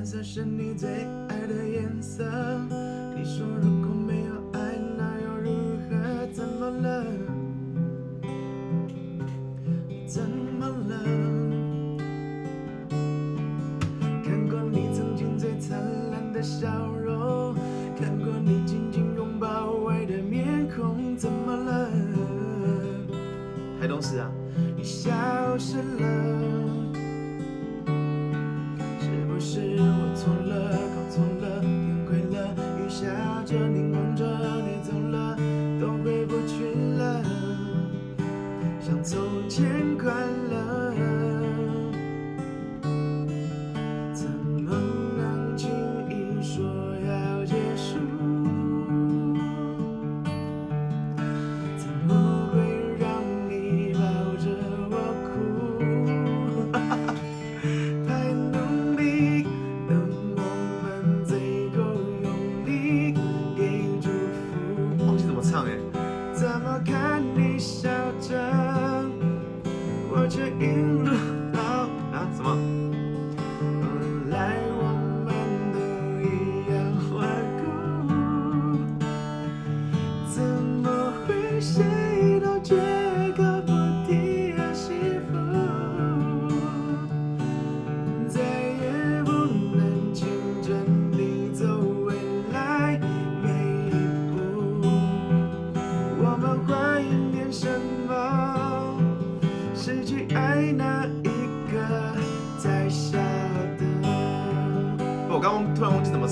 蓝色是你最爱的颜色。你说如果没有爱，那又如何？怎么了？怎么了？看过你曾经最灿烂的笑容，看过你紧紧拥抱爱的面孔，怎么了？台东市啊，你消失了。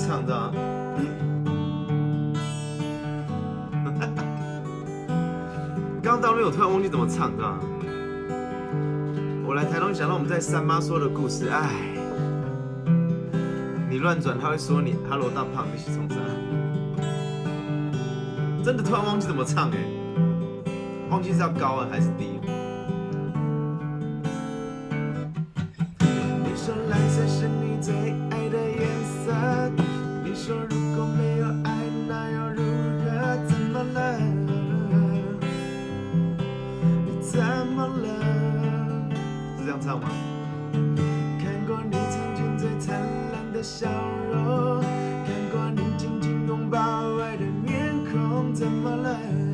唱，知道吗？刚刚到那边我突然忘记怎么唱，的？我来台东想到我们在三妈说的故事，哎，你乱转他会说你 “hello 大胖”，你是从啥？真的突然忘记怎么唱哎，忘记是要高啊还是低？你说蓝色是孔，怎么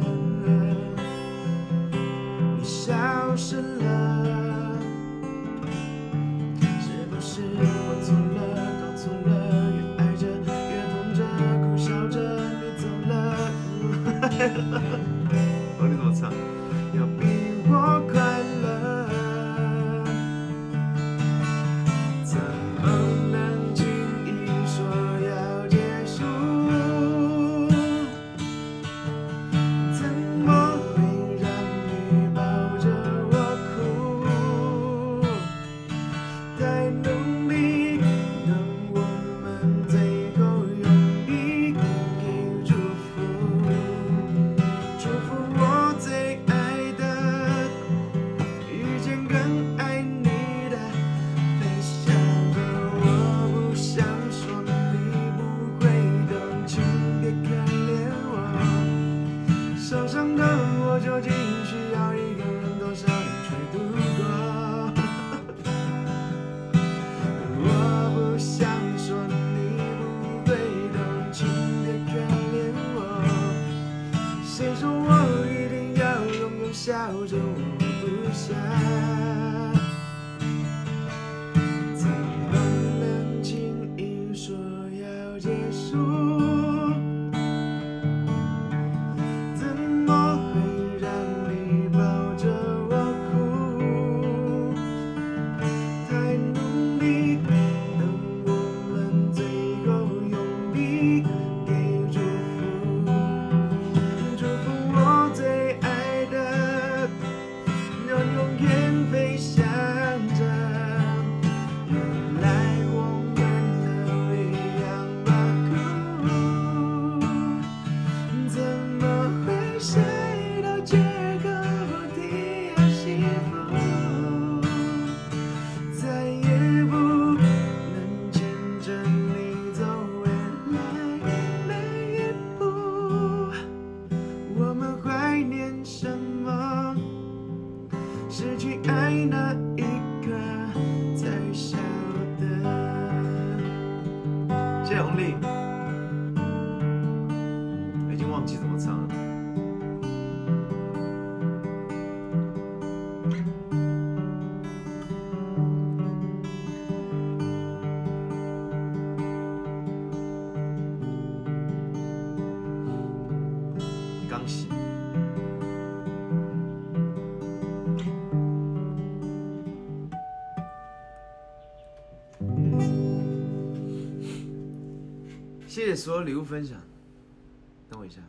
side. 谢谢所有礼物分享。等我一下。